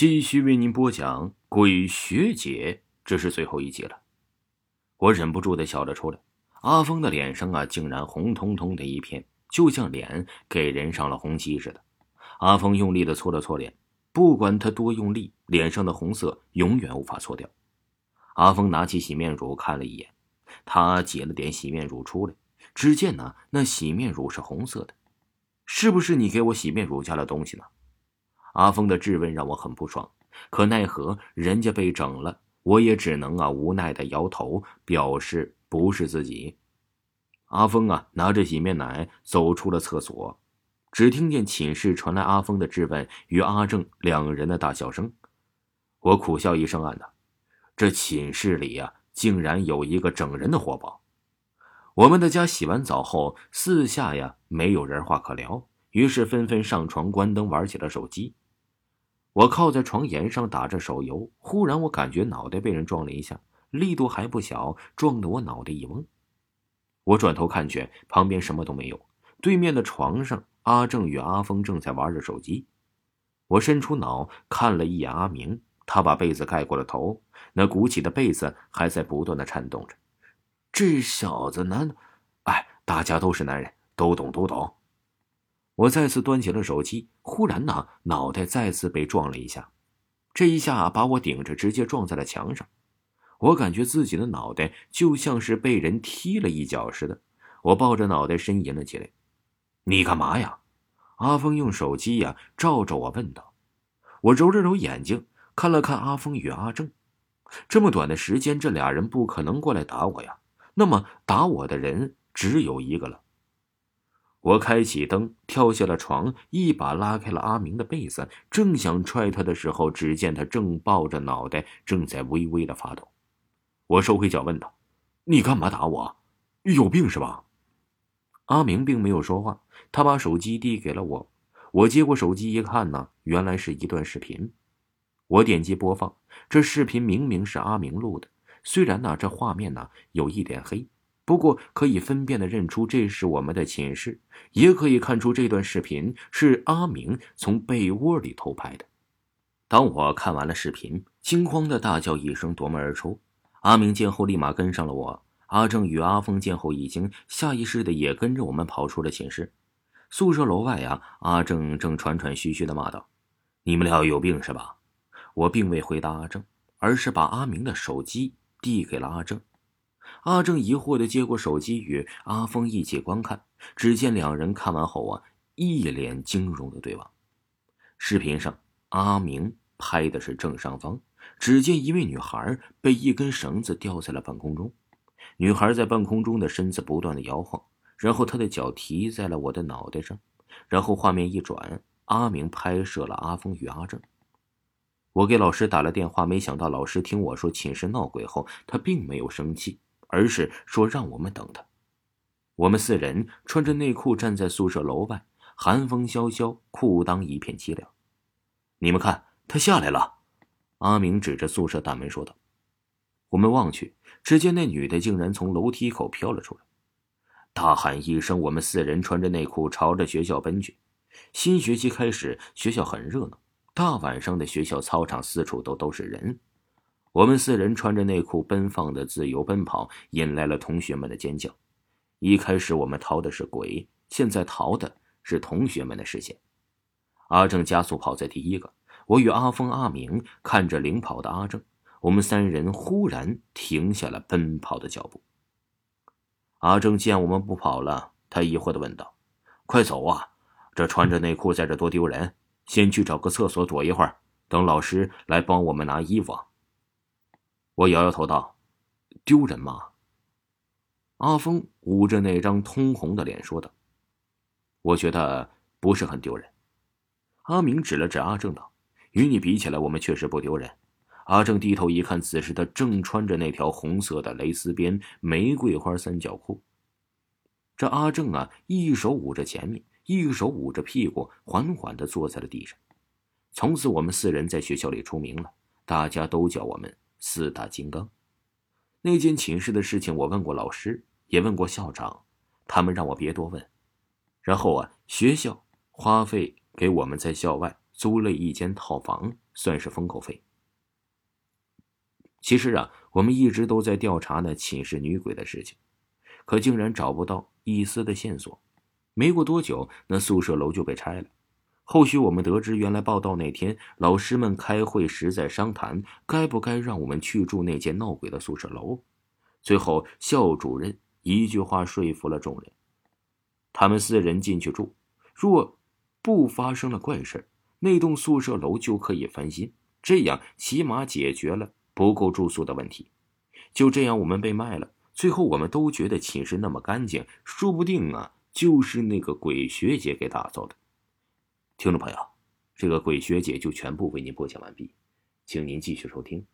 继续为您播讲《鬼学姐》，这是最后一集了。我忍不住的笑了出来。阿峰的脸上啊，竟然红彤彤的一片，就像脸给人上了红漆似的。阿峰用力的搓了搓脸，不管他多用力，脸上的红色永远无法搓掉。阿峰拿起洗面乳看了一眼，他挤了点洗面乳出来，只见呢，那洗面乳是红色的，是不是你给我洗面乳加了东西呢？阿峰的质问让我很不爽，可奈何人家被整了，我也只能啊无奈的摇头，表示不是自己。阿峰啊拿着洗面奶走出了厕所，只听见寝室传来阿峰的质问与阿正两人的大笑声。我苦笑一声，暗道：这寝室里呀，竟然有一个整人的活宝。我们的家洗完澡后，四下呀没有人话可聊，于是纷纷上床关灯，玩起了手机。我靠在床沿上打着手游，忽然我感觉脑袋被人撞了一下，力度还不小，撞得我脑袋一嗡。我转头看去，旁边什么都没有，对面的床上，阿正与阿峰正在玩着手机。我伸出脑看了一眼阿明，他把被子盖过了头，那鼓起的被子还在不断的颤动着。这小子难，哎，大家都是男人，都懂都懂。我再次端起了手机，忽然呢，脑袋再次被撞了一下，这一下把我顶着，直接撞在了墙上。我感觉自己的脑袋就像是被人踢了一脚似的，我抱着脑袋呻吟了起来。你干嘛呀？阿峰用手机呀照着我问道。我揉了揉眼睛，看了看阿峰与阿正，这么短的时间，这俩人不可能过来打我呀。那么打我的人只有一个了。我开启灯，跳下了床，一把拉开了阿明的被子，正想踹他的时候，只见他正抱着脑袋，正在微微的发抖。我收回脚，问道：“你干嘛打我？有病是吧？”阿明并没有说话，他把手机递给了我。我接过手机一看呢，原来是一段视频。我点击播放，这视频明明是阿明录的，虽然呢这画面呢有一点黑。不过可以分辨的认出这是我们的寝室，也可以看出这段视频是阿明从被窝里偷拍的。当我看完了视频，惊慌的大叫一声，夺门而出。阿明见后立马跟上了我。阿正与阿峰见后已经下意识的也跟着我们跑出了寝室。宿舍楼外呀，阿正正喘喘吁吁的骂道：“你们俩有病是吧？”我并未回答阿正，而是把阿明的手机递给了阿正。阿正疑惑的接过手机，与阿峰一起观看。只见两人看完后啊，一脸惊容的对望。视频上，阿明拍的是正上方，只见一位女孩被一根绳子吊在了半空中。女孩在半空中的身子不断的摇晃，然后她的脚提在了我的脑袋上。然后画面一转，阿明拍摄了阿峰与阿正。我给老师打了电话，没想到老师听我说寝室闹鬼后，他并没有生气。而是说让我们等他。我们四人穿着内裤站在宿舍楼外，寒风萧萧，裤裆一片凄凉。你们看，他下来了。阿明指着宿舍大门说道。我们望去，只见那女的竟然从楼梯口飘了出来，大喊一声，我们四人穿着内裤朝着学校奔去。新学期开始，学校很热闹，大晚上的学校操场四处都都是人。我们四人穿着内裤奔放的自由奔跑，引来了同学们的尖叫。一开始我们逃的是鬼，现在逃的是同学们的视线。阿正加速跑在第一个，我与阿峰、阿明看着领跑的阿正，我们三人忽然停下了奔跑的脚步。阿正见我们不跑了，他疑惑的问道：“快走啊！这穿着内裤在这多丢人！先去找个厕所躲一会儿，等老师来帮我们拿衣服。”我摇摇头道：“丢人吗？”阿峰捂着那张通红的脸说道：“我觉得不是很丢人。”阿明指了指阿正道：“与你比起来，我们确实不丢人。”阿正低头一看，此时他正穿着那条红色的蕾丝边玫瑰花三角裤。这阿正啊，一手捂着前面，一手捂着屁股，缓缓的坐在了地上。从此，我们四人在学校里出名了，大家都叫我们。四大金刚，那间寝室的事情，我问过老师，也问过校长，他们让我别多问。然后啊，学校花费给我们在校外租了一间套房，算是封口费。其实啊，我们一直都在调查那寝室女鬼的事情，可竟然找不到一丝的线索。没过多久，那宿舍楼就被拆了。后续我们得知，原来报道那天老师们开会时在商谈，该不该让我们去住那间闹鬼的宿舍楼。最后，校主任一句话说服了众人，他们四人进去住，若不发生了怪事那栋宿舍楼就可以翻新，这样起码解决了不够住宿的问题。就这样，我们被卖了。最后，我们都觉得寝室那么干净，说不定啊，就是那个鬼学姐给打造的。听众朋友，这个鬼学姐就全部为您播讲完毕，请您继续收听。